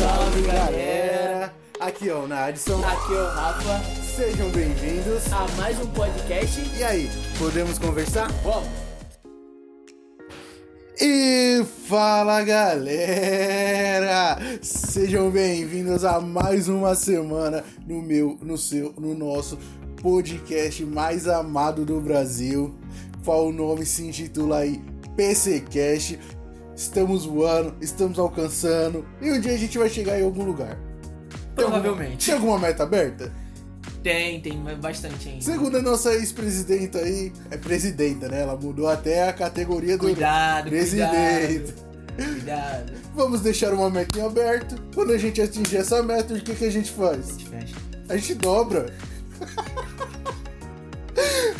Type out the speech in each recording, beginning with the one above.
Salve galera! Aqui é o Nadson, Aqui é o Rafa, sejam bem-vindos. a mais um podcast. E aí, podemos conversar? Vamos! E fala galera! Sejam bem-vindos a mais uma semana no meu, no seu, no nosso podcast mais amado do Brasil. Qual o nome se intitula aí PCcast. Estamos voando, estamos alcançando e um dia a gente vai chegar em algum lugar. Tem alguma- Provavelmente. Tem alguma meta aberta? Tem, tem bastante ainda. Segundo a nossa ex-presidenta aí, é presidenta, né? Ela mudou até a categoria do Cuidado, presidente. cuidado. Cuidado. Vamos deixar uma metinha aberta. Quando a gente atingir essa meta, o que, que a gente faz? Fecha. A gente dobra.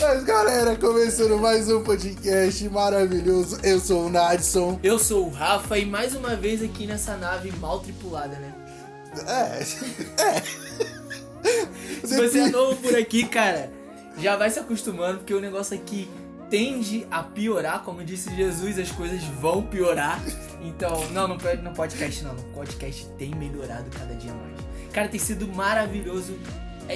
Mas galera, começando mais um podcast maravilhoso. Eu sou o Nadson. Eu sou o Rafa e mais uma vez aqui nessa nave mal tripulada, né? É. É. Se você é novo por aqui, cara, já vai se acostumando, porque o negócio aqui tende a piorar, como disse Jesus, as coisas vão piorar. Então, não, no, no podcast não, no podcast tem melhorado cada dia mais. Cara, tem sido maravilhoso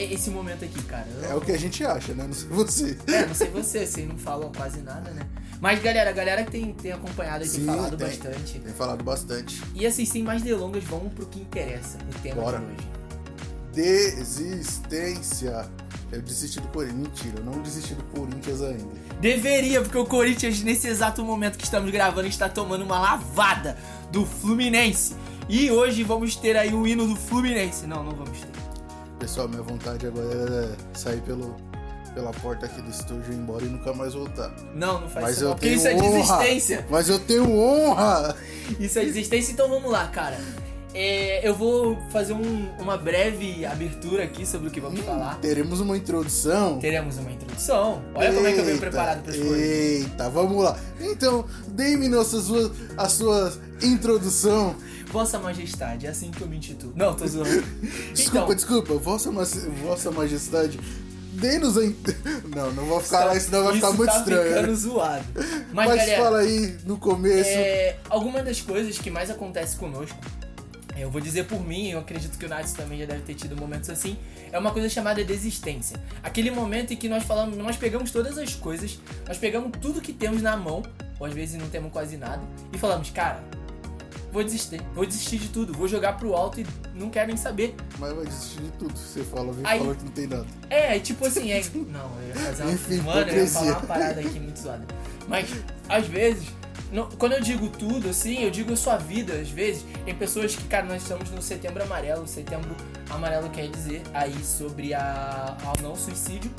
esse momento aqui, cara. Eu- É o que a gente acha, né? Não sei você. É, não sei você, vocês não falam quase nada, né? Mas galera, a galera que tem, tem acompanhado e tem falado tem. bastante. Tem falado bastante. E assim, sem mais delongas, vamos pro que interessa, o tema Bora. de hoje. Desistência. Eu desisti do Corinthians. Mentira, eu não desisti do Corinthians ainda. Deveria, porque o Corinthians, nesse exato momento que estamos gravando, está tomando uma lavada do Fluminense. E hoje vamos ter aí o hino do Fluminense. Não, não vamos ter. Pessoal, minha vontade agora é sair pelo, pela porta aqui do estúdio, ir embora e nunca mais voltar. Não, não faz Mas isso eu porque tenho isso é honra. desistência. Mas eu tenho honra! Isso é desistência, então vamos lá, cara. É, eu vou fazer um- uma breve abertura aqui sobre o que vamos falar. Teremos uma introdução. Teremos uma introdução. Olha como é que eu venho Eita, preparado para as coisas. Eita, vamos lá. Então, sua, a sua introdução. Vossa Majestade, é assim que eu me intitulo. Não, tô zoando. Desculpa, Então, desculpa, vossa, ma- vossa majestade, dê-nos a... Não, não vou ficar lá, senão vai ficar muito tá estranho. ficando zoado. Mas, Mas galera, fala aí no começo. é, alguma das coisas que mais acontece conosco, eu vou dizer por mim, eu acredito que o Nath também já deve ter tido momentos assim, é uma coisa chamada desistência. Aquele momento em que nós falamos, nós pegamos todas as coisas, nós pegamos tudo que temos na mão, ou às vezes não temos quase nada, e falamos, cara, vou desistir, vou desistir de tudo, vou jogar pro alto e não quero nem saber. Mas vai desistir de tudo. Você fala, vem Aí- falar que não tem nada. É, tipo assim, é. Não, eu ia fazer uma. Enfim, mano, eu ia falar uma parada aqui muito zoada. Mas, às vezes, não- quando eu digo tudo, assim, eu digo a sua vida, às vezes, tem pessoas que, cara, nós estamos no setembro amarelo. Setembro amarelo quer dizer aí sobre a, ao não suicídio,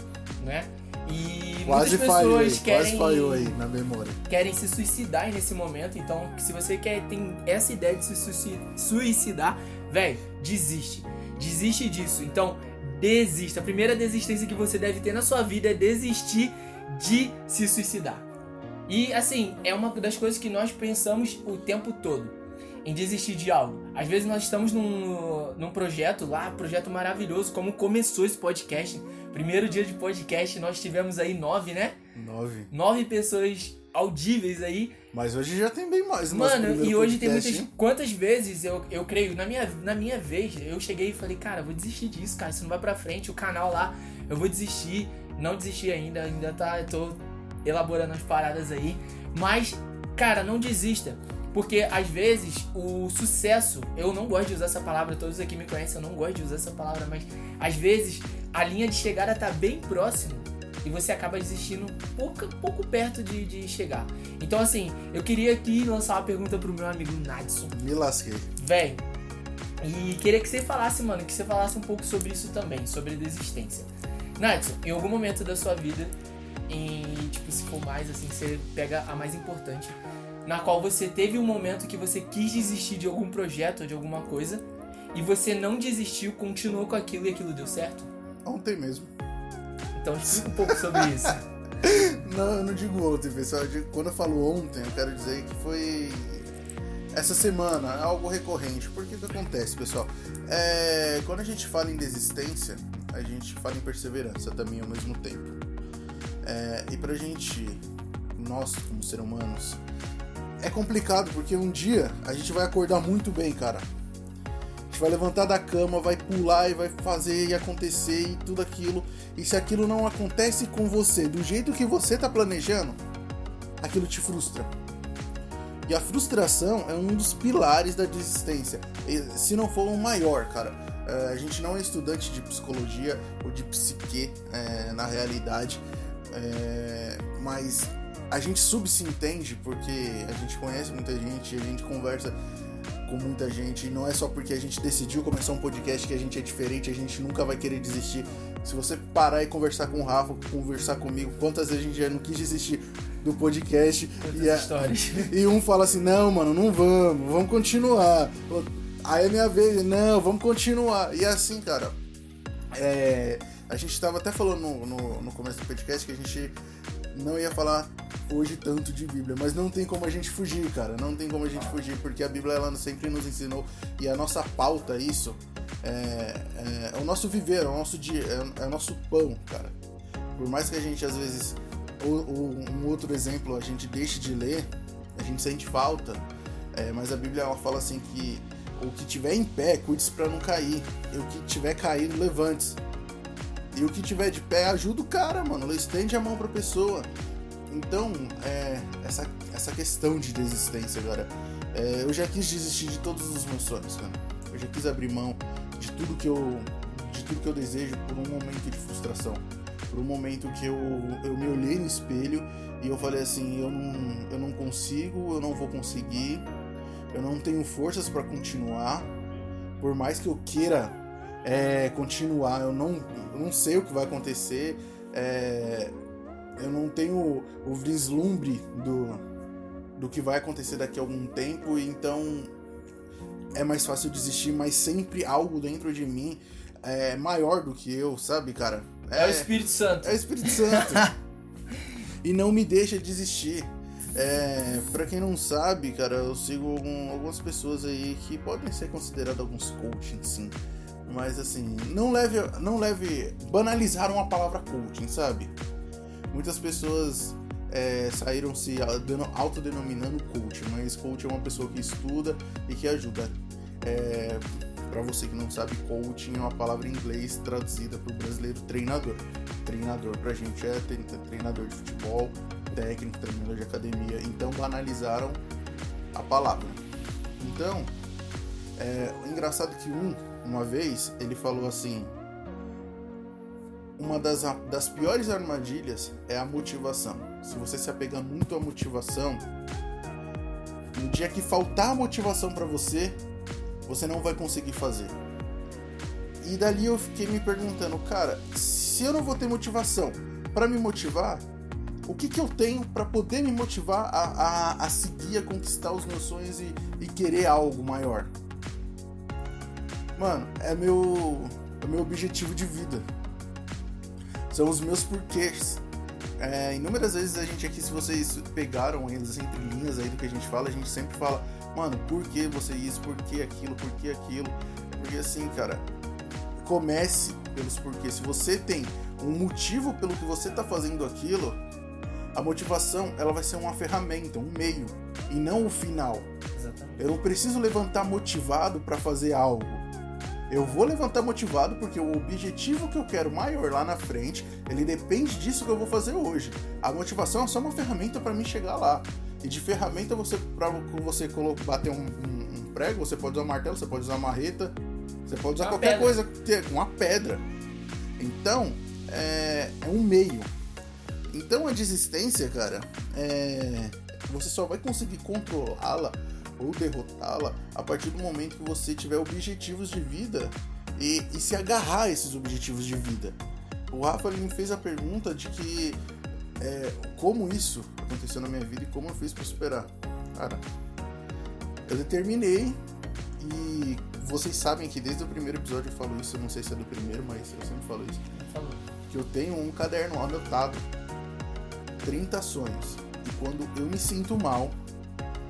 né? E Quase muitas falhou pessoas querem, quase falhou aí na memória. querem se suicidar nesse momento. Então, se você quer tem essa ideia de se suici- suicidar, velho, desiste. Desiste disso. Então, desista. A primeira desistência que você deve ter na sua vida é desistir de se suicidar. E assim, é uma das coisas que nós pensamos o tempo todo. Em desistir de algo. Às vezes nós estamos num, num projeto lá, projeto maravilhoso, como começou esse podcast. Primeiro dia de podcast, nós tivemos aí nove, né? Nove. nove pessoas audíveis aí. Mas hoje já tem bem mais. Mano, e hoje tem podcast, muitas. hein? Quantas vezes eu, eu creio, na minha, na minha vez, eu cheguei e falei, cara, vou desistir disso, cara. Isso não vai pra frente, o canal lá, eu vou desistir. Não desisti ainda, ainda tá. Eu tô elaborando as paradas aí. Mas, cara, não desista. Porque às vezes o sucesso, eu não gosto de usar essa palavra, todos aqui me conhecem, eu não gosto de usar essa palavra, mas às vezes a linha de chegada tá bem próximo e você acaba desistindo pouco, pouco perto de, de chegar. Então, assim, eu queria aqui lançar uma pergunta pro meu amigo Nadson. Me lasquei. Véi, e queria que você falasse, mano, que você falasse um pouco sobre isso também, sobre desistência. Nadson, em algum momento da sua vida, em, tipo, se for mais, assim, você pega a mais importante, na qual você teve um momento que você quis desistir de algum projeto ou de alguma coisa, e você não desistiu, continuou com aquilo e aquilo deu certo? Ontem mesmo. Então explica um pouco sobre isso. Não, eu não digo ontem, pessoal. Quando eu falo ontem, eu quero dizer que foi essa semana, algo recorrente. Porque que acontece, pessoal? É, quando a gente fala em desistência, a gente fala em perseverança também ao mesmo tempo. É, e pra gente, nós como seres humanos, é complicado porque um dia a gente vai acordar muito bem, cara. gente vai levantar da cama, vai pular e vai fazer e acontecer e tudo aquilo. E se aquilo não acontece com você do jeito que você tá planejando, aquilo te frustra. E a frustração é um dos pilares da desistência, se não for o maior, cara. É, a gente não é estudante de psicologia ou de psique é, na realidade, é, mas a gente subsentende porque a gente conhece muita gente, a gente conversa com muita gente. E não é só porque a gente decidiu começar um podcast que a gente é diferente, a gente nunca vai querer desistir. Se você parar e conversar com o Rafa, conversar comigo, quantas vezes a gente já não quis desistir do podcast. e, a, e um fala assim, não, mano, não vamos, vamos continuar. Aí é minha vez, não, vamos continuar. E é assim, cara, é, a gente tava até falando no, no, no começo do podcast que a gente não ia falar hoje tanto de Bíblia, mas não tem como a gente fugir, cara. Não tem como a gente fugir, porque a Bíblia ela sempre nos ensinou e a nossa pauta, isso, é, é, é o nosso viver, é o nosso dia, é, é, o nosso pão, cara. Por mais que a gente às vezes, ou, ou um outro exemplo, a gente deixe de ler, a gente sente falta, é, mas a Bíblia ela fala assim que o que tiver em pé, cuide-se para não cair, e o que tiver caído, levante-se. E o que tiver de pé, ajuda o cara, mano. Estende a mão pra pessoa. Então, é, essa, essa questão de desistência agora. É, eu já quis desistir de todos os meus sonhos, cara. Eu já quis abrir mão de tudo que eu, de tudo que eu desejo por um momento de frustração. Por um momento que eu, eu me olhei no espelho e eu falei assim: eu não, eu não consigo, eu não vou conseguir, eu não tenho forças para continuar. Por mais que eu queira é, continuar, eu não, eu não sei o que vai acontecer. É, eu não tenho o vislumbre do, do que vai acontecer daqui a algum tempo, então é mais fácil desistir, mas sempre algo dentro de mim é maior do que eu, sabe, cara? É, é o Espírito Santo. É o Espírito Santo. e não me deixa desistir. É, para quem não sabe, cara, eu sigo algum, algumas pessoas aí que podem ser consideradas alguns coaching, sim. Mas assim, não leve, não leve banalizaram a palavra coaching, sabe? Muitas pessoas é, saíram se autodenominando coach, mas coach é uma pessoa que estuda e que ajuda. É, para você que não sabe, coaching é uma palavra em inglês traduzida para o brasileiro treinador. Treinador pra gente é treinador de futebol, técnico, treinador de academia. Então banalizaram a palavra. Então, é engraçado que um, uma vez, ele falou assim: uma das, das piores armadilhas é a motivação. Se você se apegar muito à motivação, no dia que faltar motivação para você, você não vai conseguir fazer. E dali eu fiquei me perguntando, cara, se eu não vou ter motivação para me motivar, o que, que eu tenho para poder me motivar a, a, a, seguir, a conquistar os meus sonhos e, e querer algo maior? Mano, é meu, é meu objetivo de vida são os meus porquês. É, inúmeras vezes a gente aqui, se vocês pegaram eles entre linhas aí do que a gente fala, a gente sempre fala, mano, por que você isso, por que aquilo, por que aquilo? Porque assim, cara, comece pelos porquês. Se você tem um motivo pelo que você tá fazendo aquilo, a motivação ela vai ser uma ferramenta, um meio, e não o final. Exatamente. Eu não preciso levantar motivado para fazer algo. Eu vou levantar motivado porque o objetivo que eu quero maior lá na frente, ele depende disso que eu vou fazer hoje. A motivação é só uma ferramenta para mim chegar lá. E de ferramenta você para você bater um, um, um, prego, você pode usar martelo, você pode usar marreta, você pode usar uma qualquer pedra. coisa, uma pedra. Então é, é um meio. Então a desistência, cara, é, você só vai conseguir controlá-la ou derrotá-la a partir do momento que você tiver objetivos de vida e, e se agarrar a esses objetivos de vida. O Rafa me fez a pergunta de que é, como isso aconteceu na minha vida e como eu fiz para superar. Cara, eu determinei e vocês sabem que desde o primeiro episódio eu falo isso, eu não sei se é do primeiro, mas eu sempre falo isso. Que eu tenho um caderno anotado, 30 sonhos. E quando eu me sinto mal,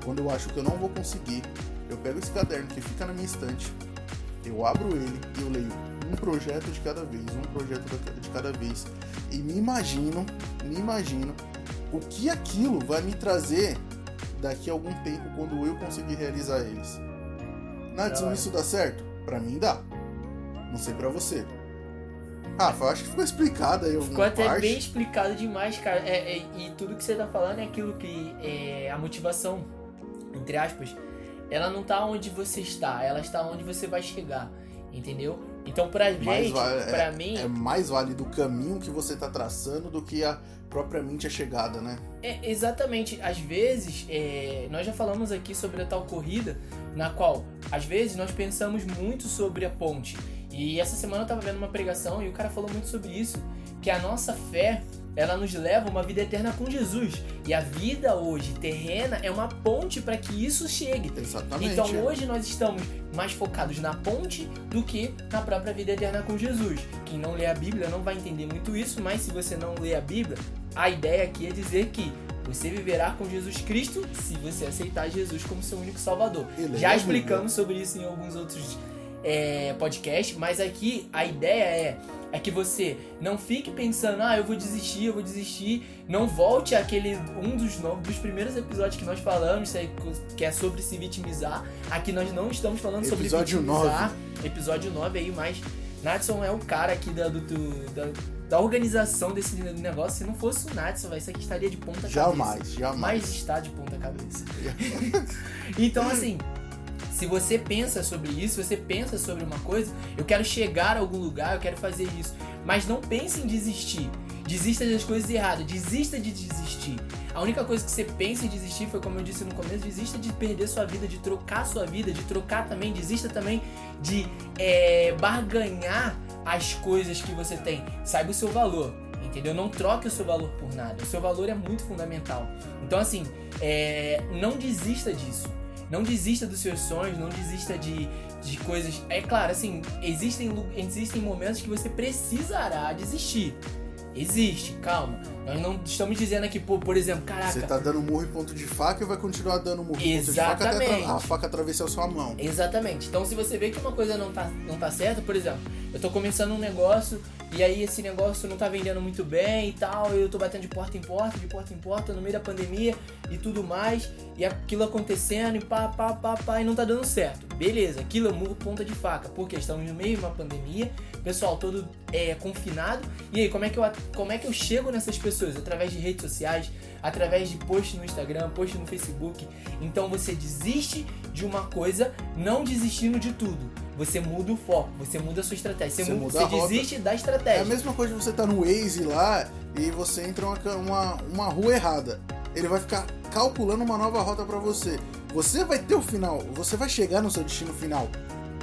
quando eu acho que eu não vou conseguir, eu pego esse caderno que fica na minha estante, eu abro ele e eu leio um projeto de cada vez, um projeto de cada vez e me imagino, me imagino o que aquilo vai me trazer daqui a algum tempo quando eu conseguir realizar eles. Nadson, isso dá certo? Pra mim dá. Não sei pra você. Eu acho que ficou explicado aí Ficou alguma até parte. bem explicado demais, cara. É, é, e tudo que você tá falando é aquilo que é a motivação, entre aspas, ela não tá onde você está, ela está onde você vai chegar, entendeu? Então pra Mais gente, vale- pra mim, É mais válido o caminho que você tá traçando do que a propriamente a chegada, né? É, exatamente. Às vezes, é, nós já falamos aqui sobre a tal corrida, na qual, às vezes, nós pensamos muito sobre a ponte. E essa semana eu tava vendo uma pregação e o cara falou muito sobre isso, que a nossa fé, ela nos leva a uma vida eterna com Jesus. E a vida hoje terrena é uma ponte para que isso chegue. Exatamente. Então hoje nós estamos mais focados na ponte do que na própria vida eterna com Jesus. Quem não lê a Bíblia não vai entender muito isso, mas se você não lê a Bíblia, a ideia aqui é dizer que você viverá com Jesus Cristo se você aceitar Jesus como seu único Salvador. Já Bíblia. explicamos sobre isso em alguns outros é, podcasts, mas aqui a ideia é é que você não fique pensando, ah, eu vou desistir, eu vou desistir. Não volte àquele um dos, no- dos primeiros episódios que nós falamos, que é sobre se vitimizar. Aqui nós não estamos falando sobre Episódio vitimizar. Episódio 9 aí, mas Natson é o cara aqui da, do, da, da organização desse negócio. Se não fosse o Natson, vai, isso aqui estaria de ponta cabeça. Jamais, jamais. Mas está de ponta cabeça. Então, assim, se você pensa sobre isso, você pensa sobre uma coisa, eu quero chegar a algum lugar, eu quero fazer isso. Mas não pense em desistir. Desista das coisas erradas, desista de desistir. A única coisa que você pensa em desistir foi, como eu disse no começo, desista de perder sua vida, de trocar sua vida, de trocar também, desista também de é, barganhar as coisas que você tem. Saiba o seu valor, entendeu? Não troque o seu valor por nada. O seu valor é muito fundamental. Então, assim, é, não desista disso. Não desista dos seus sonhos, não desista de, de coisas. É claro, assim, existem, existem momentos que você precisará desistir. Existe, calma. Nós não estamos dizendo aqui, pô, por exemplo, caraca. Você tá dando murro em ponto de faca e vai continuar dando murro em ponto de faca até a faca atravessar a sua mão. Exatamente. Então, se você vê que uma coisa não tá, não tá certa, por exemplo, eu tô começando um negócio e aí esse negócio não tá vendendo muito bem e tal, eu tô batendo de porta em porta, de porta em porta, no meio da pandemia e tudo mais, e aquilo acontecendo e pá, pá, pá, pá, e não tá dando certo. Beleza, aquilo é murro ponta de faca, porque estamos no meio de uma pandemia, pessoal todo é confinado, e aí, como é que eu, como é que eu chego nessas pessoas? Através de redes sociais, através de post no Instagram, post no Facebook. Então você desiste de uma coisa, não desistindo de tudo. Você muda o foco, você muda a sua estratégia, você, Você muda, muda você a rota. desiste da É a estratégia. mesma coisa de você tá no Waze lá e você entra uma, uma, uma rua errada. Ele vai ficar calculando uma nova rota pra você. Você vai ter o final, você vai chegar no seu destino final.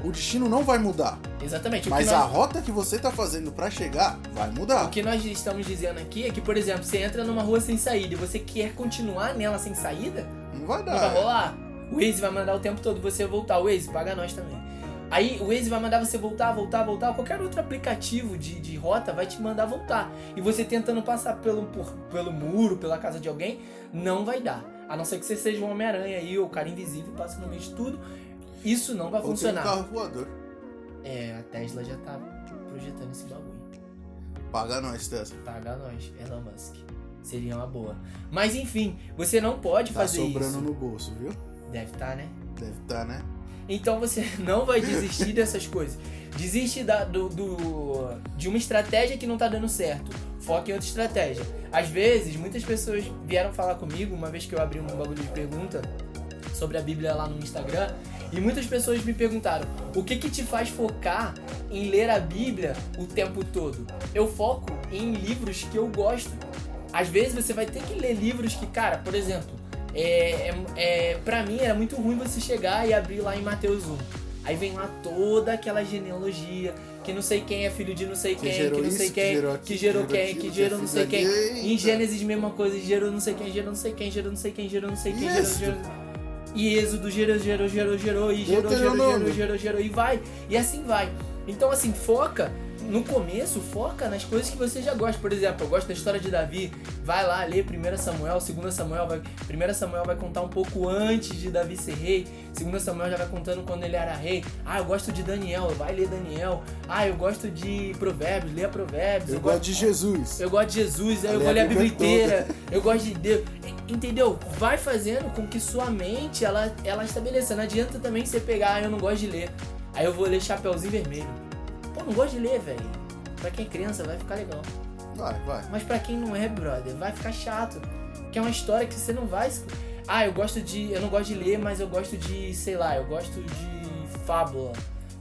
O destino não vai mudar, Exatamente. Mas que a nós, rota que você tá fazendo pra chegar vai mudar. o que nós estamos dizendo aqui é que, por exemplo, você entra numa rua sem saída e você quer continuar nela sem saída, Não vai não vai dar. rolar. O Waze vai mandar o tempo todo você voltar. O Waze paga nós também. Aí o Waze vai mandar você voltar, voltar, voltar. Qualquer outro aplicativo de, de rota vai te mandar voltar. E você tentando passar pelo, por- pelo muro, pela casa de alguém, não vai dar. A não ser que você seja um Homem-Aranha aí, ou o cara invisível, passa no meio de tudo. Isso não vai Ou tem um funcionar. carro voador. É, a Tesla já tá projetando esse bagulho. Paga nós, Tesla. Paga nós, Elon Musk. Seria uma boa. Mas enfim, você não pode Tá fazer sobrando isso. no bolso, viu? Deve estar, né? Deve tá, né? Então você não vai desistir dessas coisas. Desiste da, do, do- de uma estratégia que não tá dando certo. Foca em outra estratégia. Às vezes, muitas pessoas vieram falar comigo, uma vez que eu abri um bagulho de pergunta sobre a Bíblia lá no Instagram, e muitas pessoas me perguntaram: o que que te faz focar em ler a Bíblia o tempo todo? Eu foco em livros que eu gosto. Às vezes você vai ter que ler livros que, cara, por exemplo, é, é, é, pra mim era muito ruim você chegar e abrir lá em Mateus 1. Aí vem lá toda aquela genealogia, que não sei quem é filho de não sei Que quem, que, gerou não isso, sei que quem, que gerou que quem, gerou que aquilo, gerou que não sei quem. Em Gênesis, mesma coisa, gerou não sei quem, gerou não sei quem, gerou não sei quem, gerou não sei quem, gerou não sei quem, gerou. E Êxodo gerou, gerou, gerou, gerou, e gerou, gerou, gerou, Deuteronômio. gerou, gerou, e vai. E assim vai. Então, assim, foca. No começo, foca nas coisas que você já gosta. Por exemplo, eu gosto da história de Davi. Vai lá, lê 1 Samuel, 2 Samuel vai. 1 Samuel vai contar um pouco antes de Davi ser rei. 2 Samuel já vai contando quando ele era rei. Ah, eu gosto de Daniel, vai ler Daniel. Ah, eu gosto de Provérbios, lê Provérbios. Eu gosto de Jesus. Eu gosto de Jesus, aí eu vou a ler a Bíblia Bíblia inteira. Eu gosto de Deus. Entendeu? Vai fazendo com que sua mente ela, ela estabeleça. Não adianta também você pegar, ah, eu não gosto de ler. Aí eu vou ler Chapeuzinho Vermelho. Pô, não gosto de ler, velho. Pra quem é criança vai ficar legal. Vai, vai. Mas pra quem não é, brother, vai ficar chato. Que é uma história que você não vai. Ah, eu gosto de. Eu não gosto de ler, mas eu gosto de. sei lá, eu gosto de fábula.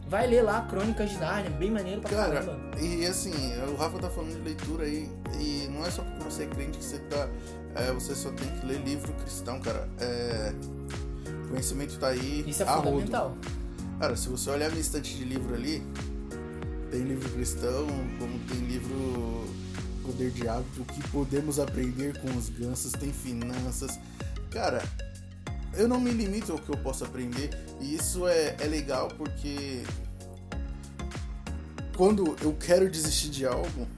Vai ler lá Crônicas de Narnia, bem maneiro pra Cara, caramba. e assim, o Rafa tá falando de leitura aí, e não é só porque você é crente que você tá. é, você só tem que ler livro cristão, cara. É, conhecimento tá aí. Isso é rodo. fundamental. Cara, se você olhar minha estante de livro ali, tem livro cristão, como tem livro Poder de Hábito, o que podemos aprender com os gansos, tem finanças. Cara, eu não me limito ao que eu posso aprender, e isso é, é legal porque quando eu quero desistir de algo,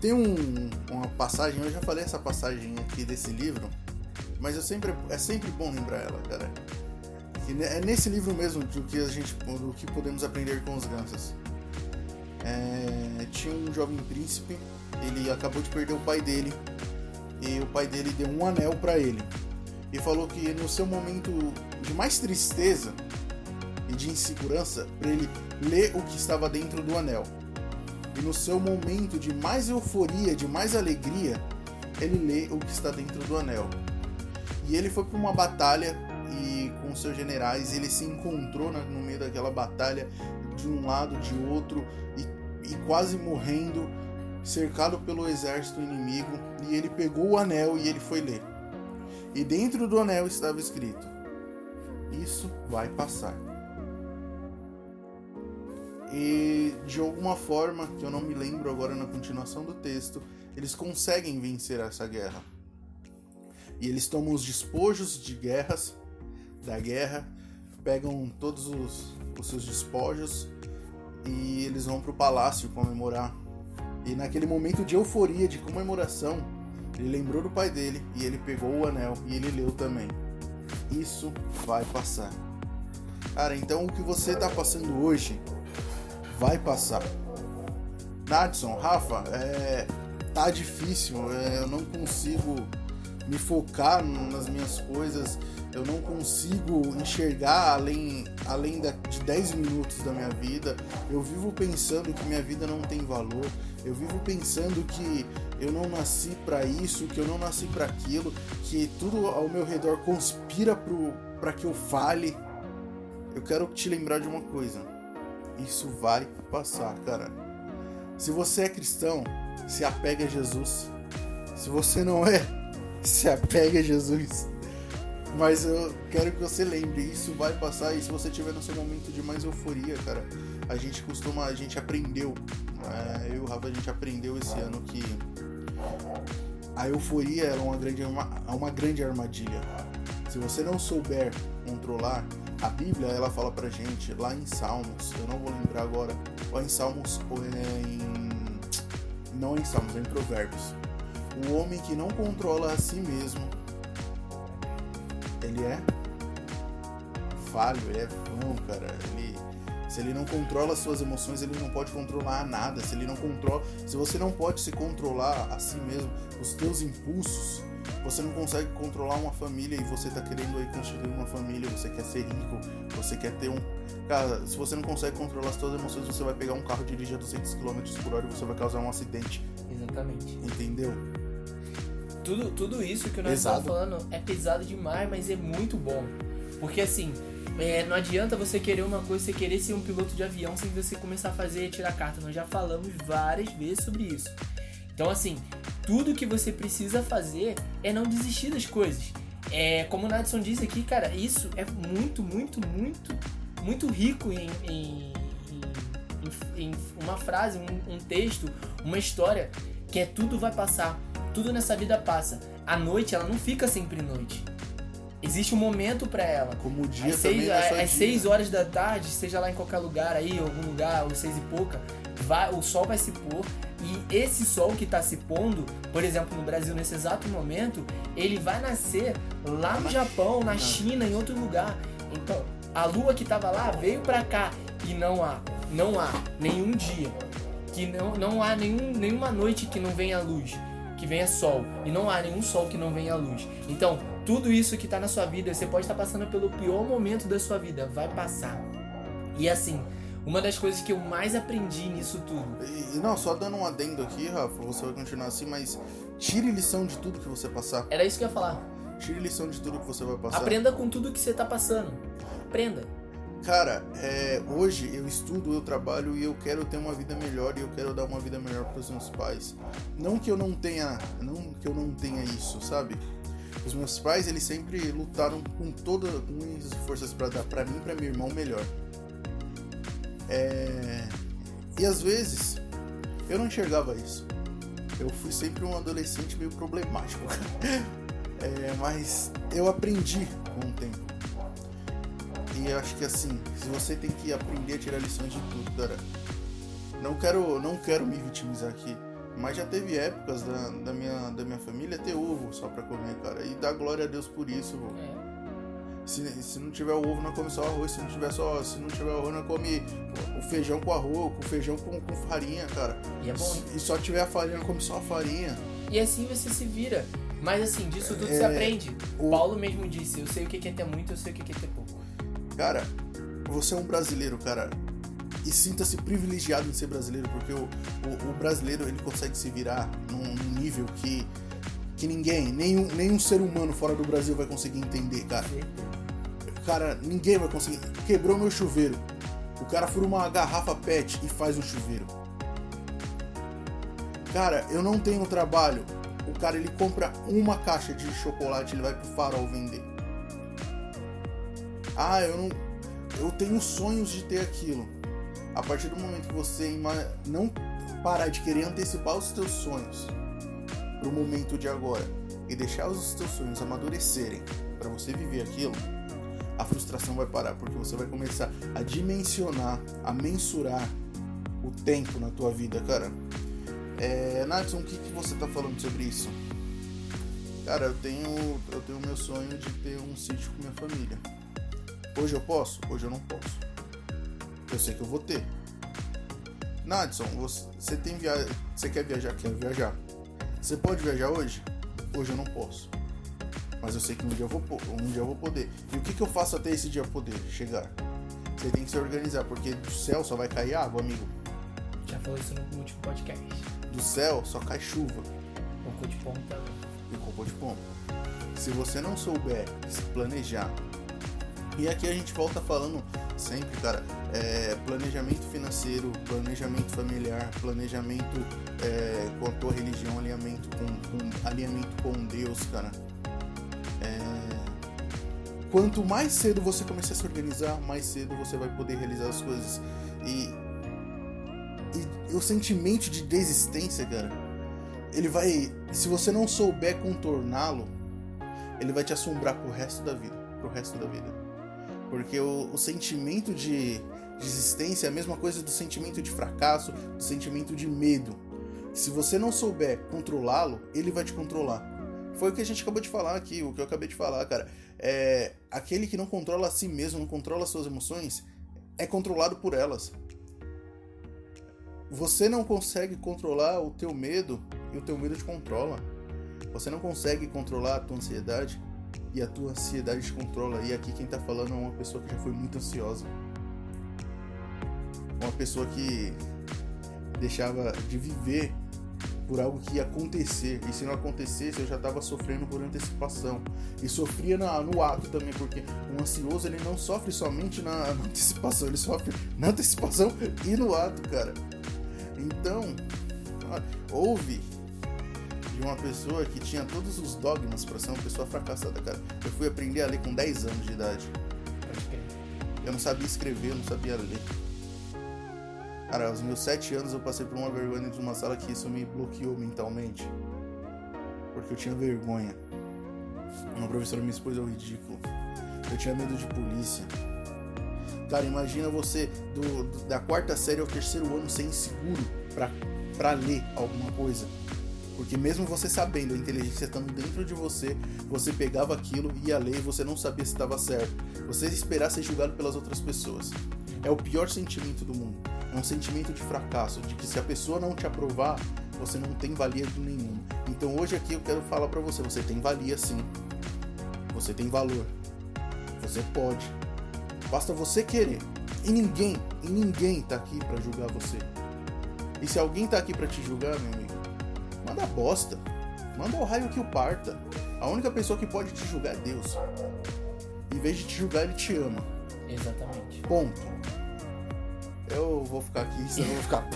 tem um, uma passagem, eu já falei essa passagem aqui desse livro, mas eu sempre, é sempre bom lembrar ela, cara. É nesse livro mesmo do que a gente, do que podemos aprender com os gansos. É, tinha um jovem príncipe, ele acabou de perder o pai dele e o pai dele deu um anel pra ele e falou que no seu momento de mais tristeza e de insegurança, para ele ler o que estava dentro do anel. E no seu momento de mais euforia, de mais alegria, ele lê o que está dentro do anel. E ele foi para uma batalha e com seus generais ele se encontrou na- no meio daquela batalha de um lado, de outro e, e quase morrendo, cercado pelo exército inimigo. E ele pegou o anel e ele foi ler. E dentro do anel estava escrito: Isso vai passar. E de alguma forma, que eu não me lembro agora na continuação do texto, eles conseguem vencer essa guerra. E eles tomam os despojos de guerras, da guerra, pegam todos os, os seus despojos e eles vão pro palácio comemorar. E naquele momento de euforia, de comemoração, ele lembrou do pai dele e ele pegou o anel e ele leu também. Isso vai passar. Cara, então o que você tá passando hoje vai passar. Nadson, Rafa, é, tá difícil, é, eu não consigo me focar nas minhas coisas, eu não consigo enxergar além, além da, de 10 minutos da minha vida, eu vivo pensando que minha vida não tem valor, eu vivo pensando que eu não nasci para isso, que eu não nasci para aquilo, que tudo ao meu redor conspira para que eu fale. Eu quero te lembrar de uma coisa. Isso vai passar, cara. Se você é cristão, se apega a Jesus. Se você não é, se apega a Jesus. Mas eu quero que você lembre, isso vai passar e se você tiver no seu momento de mais euforia, cara, a gente costuma, a gente aprendeu, é, eu e o Rafa, a gente aprendeu esse ano que a euforia é uma grande, é uma grande armadilha. Se você não souber controlar, a Bíblia ela fala pra gente lá em Salmos, eu não vou lembrar agora, ou em Salmos ou é em. Não em Salmos, é em Provérbios. O homem que não controla a si mesmo, ele é falho, ele é vão, cara. Ele, se ele não controla as suas emoções, ele não pode controlar nada. Se ele não controla, se você não pode se controlar a si mesmo, os teus impulsos, você não consegue controlar uma família e você tá querendo aí construir uma família, você quer ser rico, você quer ter um. Cara, se você não consegue controlar as suas emoções, você vai pegar um carro e dirigir a 200 km por hora e você vai causar um acidente, Exatamente. entendeu? Tudo, tudo isso que nós Pesado. estamos falando é pesado demais, mas é muito bom. Porque assim, é, não adianta você querer uma coisa, você querer ser um piloto de avião sem você começar a fazer tirar carta. Nós já falamos várias vezes sobre isso. Então assim, tudo que você precisa fazer é não desistir das coisas. É, como o Nadson disse aqui, cara, isso é muito, muito, muito, muito rico em, em, em- em uma frase, um, um texto, uma história, que é tudo vai passar. Tudo nessa vida passa. A noite, ela não fica sempre noite. Existe um momento pra ela. Como o dia Às também seis, não é às seis horas da tarde, seja lá em qualquer lugar aí, algum lugar, ou seis e pouca, vai, o sol vai se pôr. E esse sol que tá se pondo, por exemplo, no Brasil nesse exato momento, ele vai nascer lá no Japão, na China. Em outro lugar. Então, a lua que tava lá veio pra cá e não há, não há nenhum dia que não, não há nenhum, nenhuma noite que não venha luz, que venha sol, e não há nenhum sol que não venha luz. Então, tudo isso que tá na sua vida, você pode estar passando pelo pior momento da sua vida, vai passar. E assim, uma das coisas que eu mais aprendi nisso tudo. E, e não, só dando um adendo aqui, Rafa, você vai continuar assim, mas tire lição de tudo que você passar. Era isso que eu ia falar. Tire lição de tudo que você vai passar. Aprenda com tudo que você tá passando. Aprenda. Cara, é, hoje eu estudo, eu trabalho e eu quero ter uma vida melhor e eu quero dar uma vida melhor para os meus pais. Não que eu não tenha, não que eu não tenha isso, sabe? Os meus pais, eles sempre lutaram com todas as forças para dar para mim e para meu irmão melhor. É... E às vezes eu não enxergava isso. Eu fui sempre um adolescente meio problemático. é, mas eu aprendi com o tempo. E eu acho que assim, se você tem que aprender a tirar lições de tudo, cara. Não quero, não quero me vitimizar aqui. Mas já teve épocas da, da, minha, da minha família ter ovo só pra comer, cara. E dá glória a Deus por isso, É. Se, se não tiver o ovo, não come só arroz. Se não tiver só. Se não tiver arroz, não come o feijão com arroz, com feijão com, com farinha, cara. E é bom? E só tiver a farinha, não come só a farinha. E assim você se vira. Mas assim, disso tudo É, você aprende. o- Paulo mesmo disse, eu sei o que é ter muito, eu sei o que é ter pouco. Cara, você é um brasileiro, cara. E sinta-se privilegiado em ser brasileiro, porque o, o, o brasileiro ele consegue se virar num, num nível que, que ninguém, nenhum, nenhum ser humano fora do Brasil vai conseguir entender, cara. Cara, ninguém vai conseguir. Quebrou meu chuveiro. O cara fura uma garrafa PET e faz um chuveiro. Cara, eu não tenho trabalho. O cara ele compra uma caixa de chocolate, ele vai pro farol vender. Ah, eu não. Eu tenho sonhos de ter aquilo. A partir do momento que você não parar de querer antecipar os teus sonhos pro momento de agora e deixar os teus sonhos amadurecerem para você viver aquilo, a frustração vai parar, porque você vai começar a dimensionar, a mensurar o tempo na tua vida, cara. É, Natson, o que, que você tá falando sobre isso? Cara, eu tenho, eu tenho o meu sonho de ter um sítio com minha família. Hoje eu posso? Hoje eu não posso. Eu sei que eu vou ter. Nadson, você, tem via... você quer viajar? Quer viajar? Você pode viajar hoje? Hoje eu não posso. Mas eu sei que um dia eu vou, um dia eu vou poder. E o que, que eu faço até esse dia poder chegar? Você tem que se organizar, porque do céu só vai cair água, amigo. Já falou isso no último podcast. Do céu só cai chuva O cu de ponta. e cocô de pomba. Se você não souber se planejar, e aqui a gente volta falando sempre, cara, é, planejamento financeiro, planejamento familiar, planejamento é, com a tua religião, alinhamento com, com- alinhamento com Deus, cara. É, quanto mais cedo você começar a se organizar, mais cedo você vai poder realizar as coisas. E, e o sentimento de desistência, cara, ele vai. Se você não souber contorná-lo, ele vai te assombrar pro resto da vida. Pro resto da vida. Porque o, o sentimento de desistência é a mesma coisa do sentimento de fracasso, do sentimento de medo. Se você não souber controlá-lo, ele vai te controlar. Foi o que a gente acabou de falar aqui, o que eu acabei de falar, cara. É, aquele que não controla a si mesmo, não controla as suas emoções, é controlado por elas. Você não consegue controlar o teu medo e o teu medo te controla. Você não consegue controlar a tua ansiedade e a tua ansiedade te controla. E aqui quem tá falando é uma pessoa que já foi muito ansiosa. Uma pessoa que deixava de viver por algo que ia acontecer. E se não acontecesse, eu já tava sofrendo por antecipação. E sofria na- no ato também, porque um ansioso ele não sofre somente na, na antecipação, ele sofre na antecipação e no ato, cara. Então, houve de uma pessoa que tinha todos os dogmas para ser uma pessoa fracassada, cara. Eu fui aprender a ler com 10 anos de idade. Eu não sabia escrever, eu não sabia ler. Cara, aos meus 7 anos eu passei por uma vergonha de uma sala que isso me bloqueou mentalmente. Porque eu tinha vergonha. Uma professora me expôs ao ridículo. Eu tinha medo de polícia. Cara, imagina você do- da quarta série ao terceiro ano sem seguro pra, pra ler alguma coisa. Porque mesmo você sabendo, a inteligência estando dentro de você, você pegava aquilo, ia ler e você não sabia se estava certo. Você esperar ser julgado pelas outras pessoas. É o pior sentimento do mundo. É um sentimento de fracasso, de que se a pessoa não te aprovar, você não tem valia de nenhuma. Então hoje aqui eu quero falar pra você, você tem valia sim. Você tem valor. Você pode. Basta você querer. E ninguém, e ninguém tá aqui pra julgar você. E se alguém tá aqui pra te julgar, meu amigo, manda bosta. Manda o raio que o parta. A única pessoa que pode te julgar é Deus. Em vez de te julgar, ele te ama. Exatamente. Ponto. Eu vou ficar aqui, senão eu vou ficar.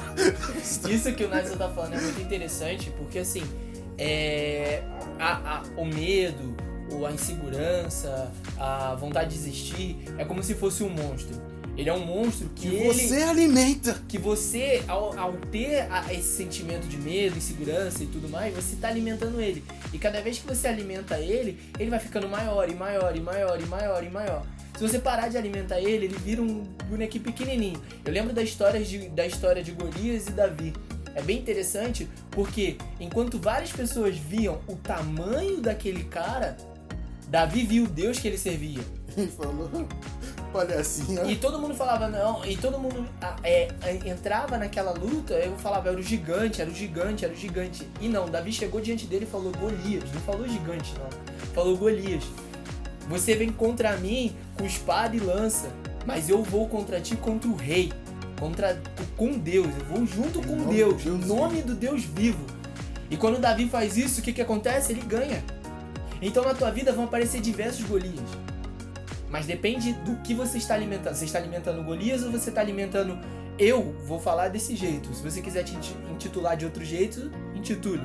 Isso que o Nathan tá falando é muito interessante, porque assim, é, a, a, o medo, a insegurança, a vontade de desistir, é como se fosse um monstro. Ele é um monstro que, que ele, você alimenta. que você, ao, ao ter a- esse sentimento de medo, insegurança e tudo mais, você tá alimentando ele. E cada vez que você alimenta ele, ele vai ficando maior e maior e maior e maior e maior. Se você parar de alimentar ele, ele vira um bonequinho pequenininho. Eu lembro da história de, da história de Golias e Davi. É bem interessante porque enquanto várias pessoas viam o tamanho daquele cara, Davi viu o Deus que ele servia. Ele falou, palhacinho. E todo mundo falava, não, e todo mundo é, entrava naquela luta, eu falava, era o gigante, era o gigante, era o gigante. E não, Davi chegou diante dele e falou Golias, não falou gigante, não. Falou Golias. Você vem contra mim com espada e lança, mas eu vou contra ti contra o rei, contra com Deus, eu vou junto com Deus, Deus nome do Deus vivo. E quando Davi faz isso, o que, que acontece? Ele ganha. Então na tua vida vão aparecer diversos Golias. Mas depende do que você está alimentando. Você está alimentando Golias ou você está alimentando eu vou falar desse jeito. Se você quiser te inti- intitular de outro jeito, intitule.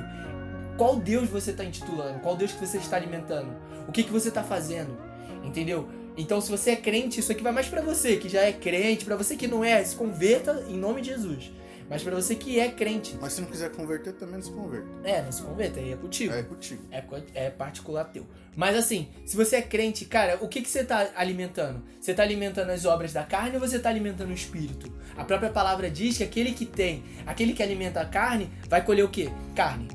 Qual Deus você está intitulando? Qual Deus que você está alimentando? O que, que você está fazendo? Entendeu? Então, se você é crente, isso aqui vai mais pra você que já é crente, pra você que não é, se converta em nome de Jesus. Mas pra você que é crente, Mas se não quiser converter, também não se converta. é, não se converta, aí é contigo. É contigo. É, é particular teu. Mas assim, se você é crente, cara, o que, que você tá alimentando? Você tá alimentando as obras da carne ou você tá alimentando o espírito? A própria palavra diz que aquele que tem, aquele que alimenta a carne, vai colher o quê? Carne.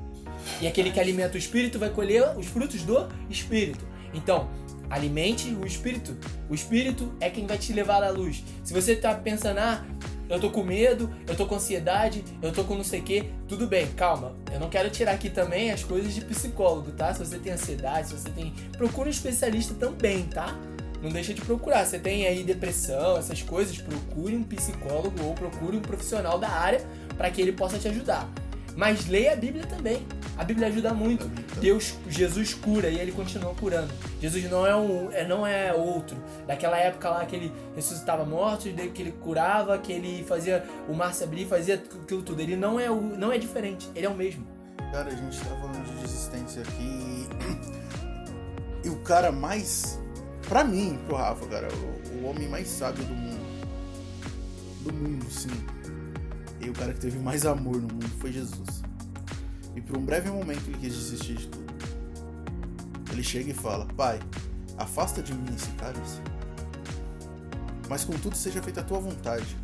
E aquele que alimenta o espírito vai colher os frutos do espírito. Então, alimente o espírito. O espírito é quem vai te levar à luz. Se você tá pensando, ah, eu tô com medo, eu tô com ansiedade, eu tô com não sei o que, tudo bem, calma. Eu não quero tirar aqui também as coisas de psicólogo, tá? Se você tem ansiedade, se você tem. Procura um especialista também, tá? Não deixa de procurar. Você tem aí depressão, essas coisas, procure um psicólogo ou procure um profissional da área para que ele possa te ajudar. Mas leia a Bíblia também. A Bíblia ajuda muito. Deus, Jesus cura e ele continua curando. Jesus não é um, é, não é outro. Daquela época lá que ele ressuscitava mortos, que ele curava, que ele fazia o mar se abrir, fazia aquilo tudo. Ele não é o, não é diferente. Ele é o mesmo. Cara, a gente tá falando de desistência aqui. E o cara mais. Pra mim, pro Rafa, cara, o, o homem mais sábio do mundo. Do mundo, sim. E o cara que teve mais amor no mundo foi Jesus. E por um breve momento ele quis desistir de tudo. Ele chega e fala: Pai, afasta de mim esse cálice. Mas contudo seja feita a tua vontade.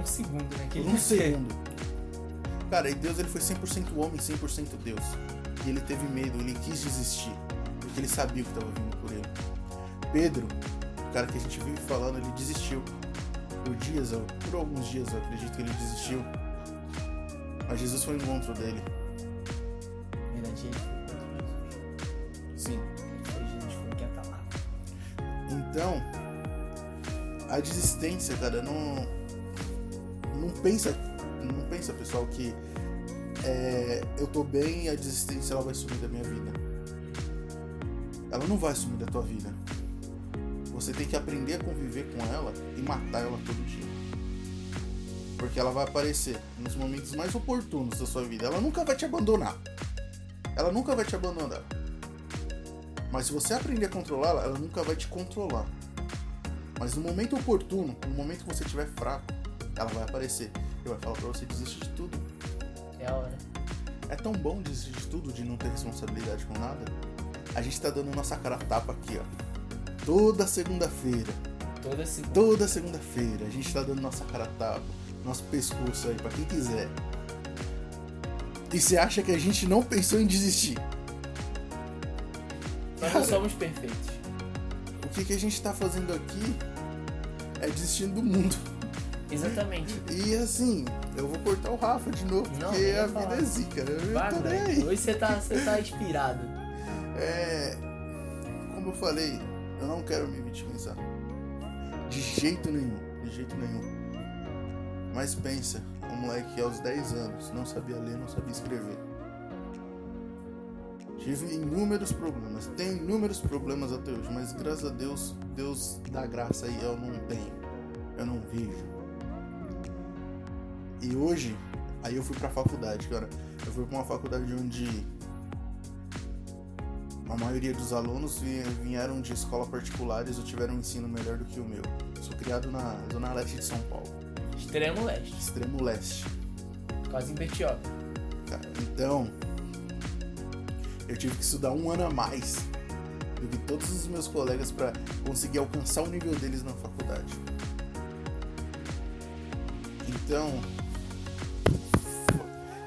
Um segundo, né? Que um segundo. Cara, e Deus ele foi 100% homem, 100% Deus. E ele teve medo, ele quis desistir. Porque ele sabia o que estava vindo por ele. Pedro, o cara que a gente vive falando, ele desistiu. Por dias, por alguns dias eu acredito que ele desistiu. Mas Jesus foi o encontro dele. Verdade, ele foi Sim. Foi Jesus foi que tá lá. Então, a desistência, cara, não. Não pensa. Não pensa, pessoal, que é, eu tô bem e a desistência ela vai sumir da minha vida. Ela não vai sumir da tua vida. Você tem que aprender a conviver com ela e matar ela todo dia. Porque ela vai aparecer nos momentos mais oportunos da sua vida. Ela nunca vai te abandonar. Ela nunca vai te abandonar. Mas se você aprender a controlá-la, ela nunca vai te controlar. Mas no momento oportuno, no momento que você estiver fraco, ela vai aparecer e vai falar pra você desistir de tudo. É a hora. É tão bom desistir de tudo, de não ter responsabilidade com nada. A gente tá dando nossa cara a tapa aqui, ó. Toda segunda-feira. Toda segunda. Toda segunda-feira a gente tá dando nossa cara a tapa, nosso pescoço aí pra quem quiser. E você acha que a gente não pensou em desistir? Nós não somos perfeitos. O que, que a gente tá fazendo aqui é desistindo do mundo. Exatamente. E assim, eu vou cortar o Rafa de novo, Não, porque a vida é zica. Eu Vai, tô nem velho. aí. Hoje você tá, você tá inspirado. É. Como eu falei, eu não quero me vitimizar. De jeito nenhum, de jeito nenhum. Mas pensa, um moleque que aos 10 anos não sabia ler, não sabia escrever. Tive inúmeros problemas, tenho inúmeros problemas até hoje, mas graças a Deus, Deus dá graça e eu não tenho, eu não vejo. E hoje, aí eu fui pra faculdade, cara. Eu fui pra uma faculdade onde a maioria dos alunos vieram de escola particulares ou tiveram um ensino melhor do que o meu. Sou criado na zona leste de São Paulo. Extremo leste. Extremo leste. Quase em Bertioga. Então, eu tive que estudar um ano a mais do que todos os meus colegas para conseguir alcançar o nível deles na faculdade. Então,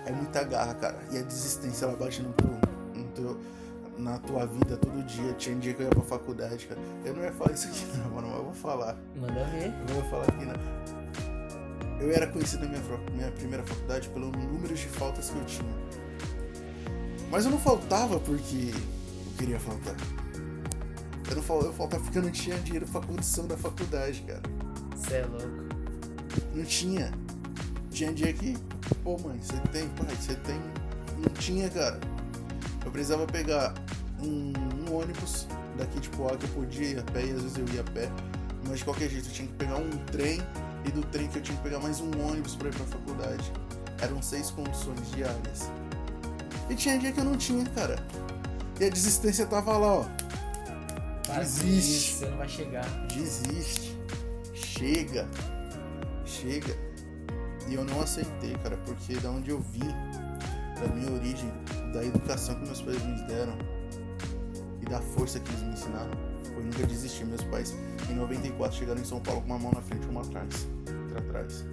é muita garra, cara. E a desistência ela bate no teu, no teu, na tua vida todo dia. Tinha um dia que eu ia pra faculdade, cara. Eu não ia falar isso aqui, não, mano, mas eu vou falar. Manda ver. Eu não vou falar aqui, não. Eu era conhecido na minha, minha primeira faculdade pelo número de faltas que eu tinha. Mas eu não faltava porque eu queria faltar. Eu não faltava, eu faltava porque eu não tinha dinheiro pra condição da faculdade, cara. Você é louco. Não tinha. Tinha dia que, pô mãe, você tem, pai, você tem. Não tinha, cara. Eu precisava pegar um, um ônibus daqui de Poá que eu podia ir a pé e às vezes eu ia a pé. Mas de qualquer jeito eu tinha que pegar um trem e do trem que eu tinha que pegar mais um ônibus pra ir pra faculdade. Eram seis condições diárias. E tinha dia que eu não tinha, cara. E a desistência tava lá, ó. Para Desiste. Você não vai chegar. Desiste. Chega. Chega. E eu não aceitei, cara, porque da onde eu vim, da minha origem, da educação que meus pais me deram e da força que eles me ensinaram, foi nunca desistir. Meus pais, em 94, chegaram em São Paulo com uma mão na frente e uma atrás. Atrás.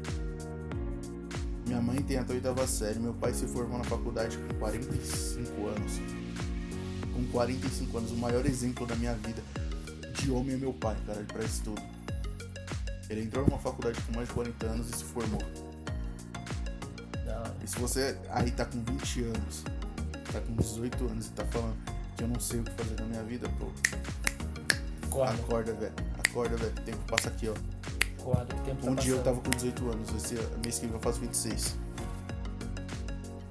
Minha mãe tem até oitava série, meu pai se formou na faculdade com 45 anos. Com 45 anos, o maior exemplo da minha vida de homem é meu pai, cara, pra isso tudo. Ele entrou numa faculdade com mais de 40 anos e se formou. E se você aí tá com 20 anos, tá com 18 anos e tá falando que eu não sei o que fazer na minha vida, pô, Acorda. acorda, velho. Acorda, velho. O tempo passa aqui, ó. Acorda. O tempo tá Um dia eu passando. tava com 18 anos, esse mês que vem eu faço 26.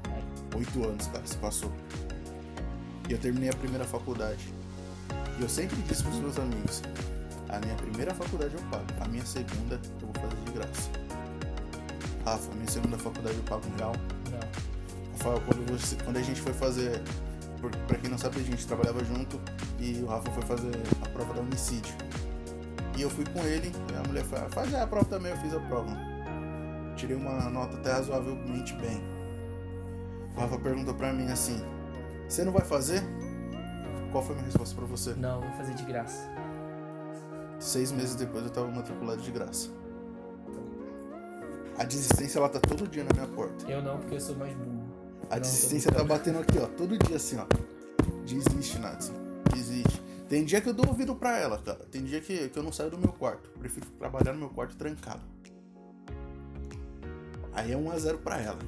Ai, 8 anos, cara, se passou. E eu terminei a primeira faculdade. E eu sempre disse pros meus amigos: a minha primeira faculdade eu pago, a minha segunda eu vou fazer de graça. Rafa, a minha segunda faculdade eu pago um real. Não. Rafael, quando, você- quando a gente foi fazer. Por- Pra quem não sabe, a gente trabalhava junto e o Rafa foi fazer a prova da homicídio. E eu fui com ele, e a mulher falou: faz aí a prova também, eu fiz a prova. Tirei uma nota até razoavelmente bem. O Rafa perguntou pra mim assim: Você não vai fazer? Qual foi a minha resposta pra você? Não, vou fazer de graça. Seis meses depois eu tava matriculado de graça. A desistência ela tá todo dia na minha porta. Eu não, porque eu sou mais burro. A tô desistência tá batendo aqui, ó, todo dia assim, ó. Desiste, Nazi. Desiste. Tem dia que eu dou ouvido pra ela, cara. Tem dia que, que eu não saio do meu quarto. Prefiro trabalhar no meu quarto trancado. Aí é 1x0 pra ela.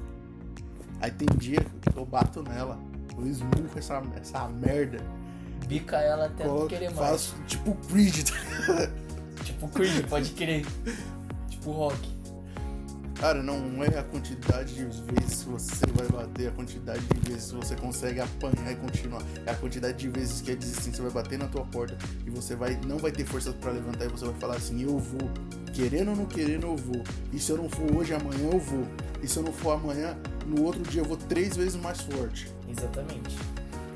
Aí tem dia que eu bato nela. Eu esmurro essa, essa merda. Bica ela até não querer mais. faço tipo Creed. Tipo Creed, pode crer. tipo Rock. Cara, não é a quantidade de vezes que você vai bater, a quantidade de vezes que você consegue apanhar e continuar. É a quantidade de vezes que a desistência vai bater na tua porta e você vai não vai ter força pra levantar e você vai falar assim: eu vou. Querendo ou não querendo, eu vou. E se eu não for hoje, amanhã eu vou. E se eu não for amanhã, no outro dia eu vou três vezes mais forte. Exatamente.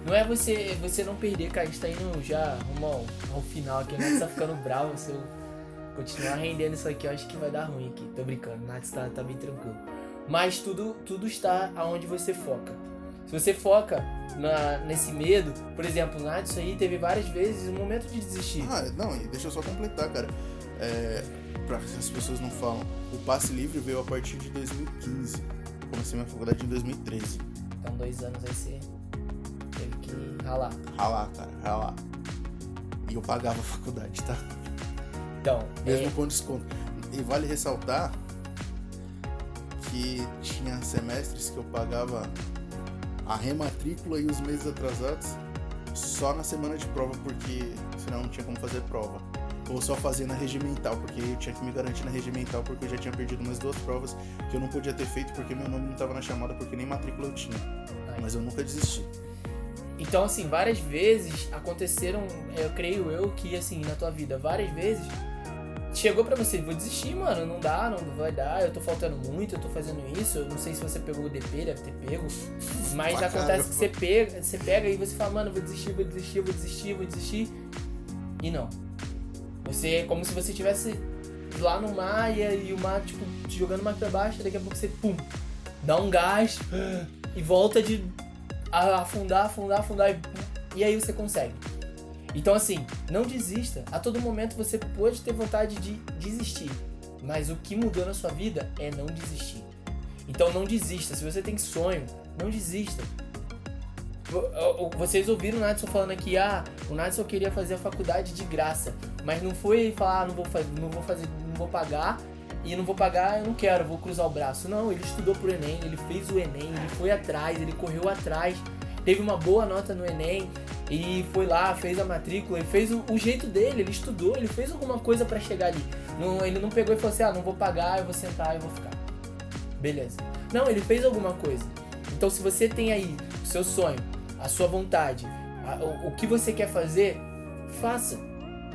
Não é você, você não perder, cara. A gente tá indo já rumo ao, ao final aqui. O Nats tá ficando bravo. Se eu continuar rendendo isso aqui, eu acho que vai dar ruim aqui. Tô brincando. Nats tá, tá bem tranquilo. Mas tudo, tudo está aonde você foca. Se você foca na, nesse medo, por exemplo, o Nats aí teve várias vezes um momento de desistir. Ah, não, e deixa eu só completar, cara. É, pra que as pessoas não falam, o passe livre veio a partir de 2015. Comecei minha faculdade em 2013. Então, dois anos aí você teve que ralar. Ralar, cara, ralar. E eu pagava a faculdade, tá? Então, Mesmo é, com desconto. E vale ressaltar que tinha semestres que eu pagava a rematrícula e os meses atrasados só na semana de prova, porque senão não tinha como fazer prova. ou só fazer na regimental, porque eu tinha que me garantir na regimental, porque eu já tinha perdido umas duas provas que eu não podia ter feito porque meu nome não tava na chamada, porque nem matrícula eu tinha. Mas eu nunca desisti. Então, assim, várias vezes aconteceram, eu creio eu, que assim, na tua vida, várias vezes chegou pra você, vou desistir, mano, não dá, não vai dar, eu tô faltando muito, eu tô fazendo isso, eu não sei se você pegou o DP, deve ter pego, mas Pra acontece que você pega, você pega e você fala, mano, vou desistir, vou desistir, vou desistir, vou desistir, e não. Você é como se você estivesse lá no mar e, o mar, tipo, te jogando mais pra baixo, daqui a pouco você, pum, dá um gás e volta de afundar, afundar, afundar, e, e aí você consegue. Então, assim, não desista. A todo momento você pode ter vontade de desistir. Mas o que mudou na sua vida é não desistir. Então, não desista. Se você tem sonho, não desista. Vocês ouviram o Nadson falando aqui, ah, o Nadson queria fazer a faculdade de graça. Mas não foi falar, ah, não vou, fa- não vou fazer, não vou pagar. E não vou pagar, eu não quero, vou cruzar o braço. Não, ele estudou pro Enem, ele fez o Enem, ele foi atrás, ele correu atrás, teve uma boa nota no Enem, e foi lá, fez a matrícula, ele fez o, o jeito dele, ele estudou, ele fez alguma coisa pra chegar ali. Não, ele não pegou e falou assim: ah, não vou pagar, eu vou sentar e vou ficar. Beleza. Não, ele fez alguma coisa. Então, se você tem aí o seu sonho, a sua vontade, a- o, o que você quer fazer, faça.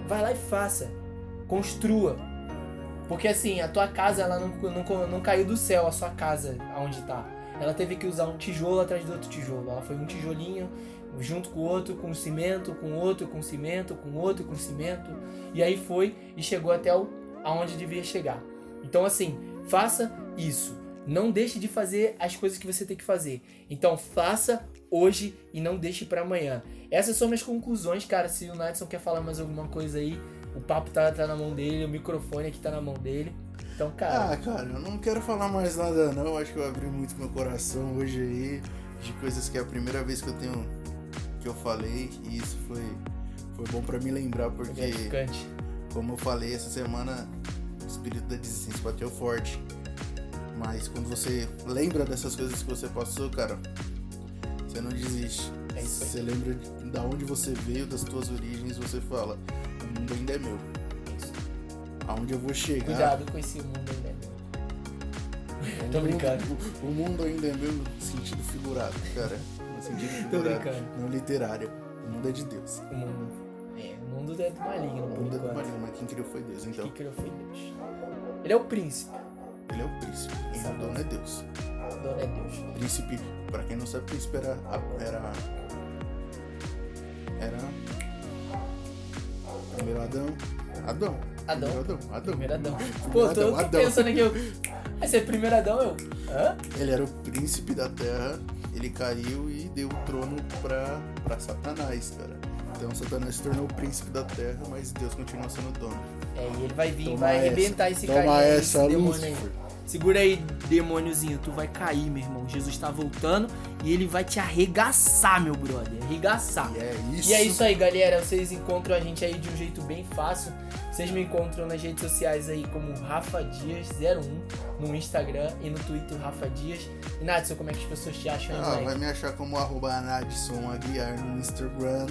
Vai lá e faça. Construa. Porque assim, a tua casa ela não, não, não caiu do céu, a sua casa, aonde tá. Ela teve que usar um tijolo atrás do outro tijolo. Ela foi um tijolinho junto com outro, com cimento, com outro, com cimento, com outro, com cimento. E aí foi e chegou até o, aonde devia chegar. Então assim, faça isso. Não deixe de fazer as coisas que você tem que fazer. Então faça hoje e não deixe pra amanhã. Essas são minhas conclusões, cara. Se o Nadson quer falar mais alguma coisa aí, o papo tá, tá na mão dele, o microfone aqui tá na mão dele. Então, cara, Ah, cara, eu não quero falar mais nada não. Acho que eu abri muito meu coração hoje aí de coisas que é a primeira vez que eu tenho que eu falei e isso foi foi bom pra me lembrar é porque gratificante. como eu falei essa semana o espírito da desistência bateu forte. Mas quando você lembra dessas coisas que você passou, cara, você não desiste. É. Você lembra de, da onde você veio, das tuas origens, você fala, mundo ainda é meu. É isso. Aonde eu vou chegar. Cuidado com esse mundo aí, né? O Tô brincando. O, o mundo ainda é meu no sentido figurado, cara. No sentido Tô figurado, brincando. não literário. O mundo é de Deus. O mundo. É, o mundo é do maligno, O mundo é do maligno, mas quem criou foi Deus. Então, Quem criou foi Deus. Ele é o príncipe. ele é o príncipe. E o dono é Deus. O dono é Deus. Príncipe, pra quem não sabe, príncipe era. Era. Era. Primeiro Adão. Adão. Adão. Primeiro Adão. Adão. Primeiro Adão. Pô, tô, Adão, tô pensando aqui, eu. Vai ser primeiro Adão, eu. Hã? Ele era o príncipe da terra, ele caiu e deu o trono pra, pra Satanás, cara. Então Satanás se tornou o príncipe da terra, mas Deus continua sendo o dono. É, e ele vai vir, Toma vai essa. arrebentar esse Toma carinha aí, essa, esse. Lúcifer. Segura aí, demôniozinho, tu vai cair, meu irmão. Jesus tá voltando e ele vai te arregaçar, meu brother. Arregaçar. E é isso. E é isso aí, galera. Vocês encontram a gente aí de um jeito bem fácil. Vocês me encontram nas redes sociais aí como Rafa Dias01 no Instagram e no Twitter Rafa Dias. E Natson, como é que as pessoas te acham aí, Ah, vai me achar como arroba Nadson Aguiar no Instagram,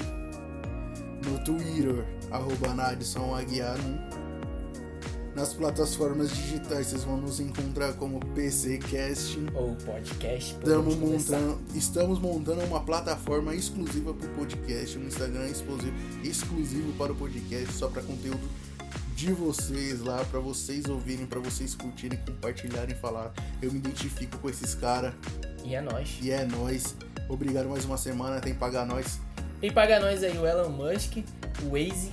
no Twitter, arroba Nadson Aguiar. Nas plataformas digitais vocês vão nos encontrar como PC Casting. Ou podcast. Estamos montando, estamos montando uma plataforma exclusiva para o podcast, um Instagram exclusivo, exclusivo para o podcast, só para conteúdo de vocês lá, para vocês ouvirem, para vocês curtirem, compartilharem, falar. Eu me identifico com esses caras E é nóis. e é nóis. Obrigado mais uma semana, tem que pagar nós. Quem paga nós aí, o Elon Musk, o Waze,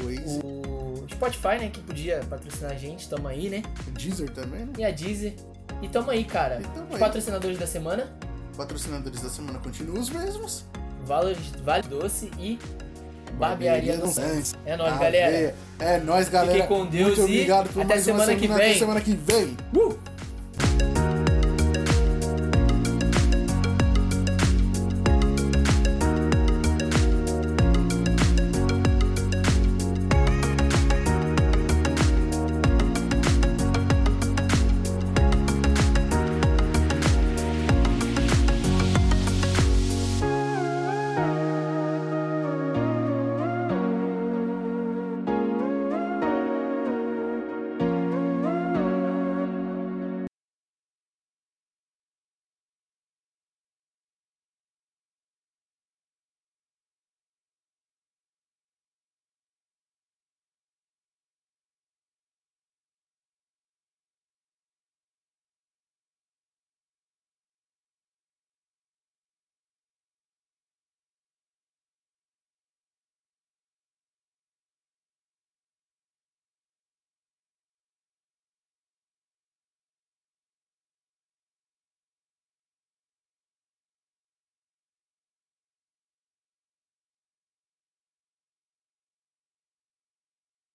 O Waze, o Spotify, né, que podia patrocinar a gente, tamo aí, né? o Deezer também, né? E a Deezer. E tamo aí, cara. E tamo aí. patrocinadores da semana, Patrocinadores da semana continuam os mesmos. Vale, vale Doce e Barbearia do Santos. É nóis, galera. É nóis, galera. Fiquem com Deus Muito e obrigado por até mais uma semana que semana. vem. Até semana que vem. Uh!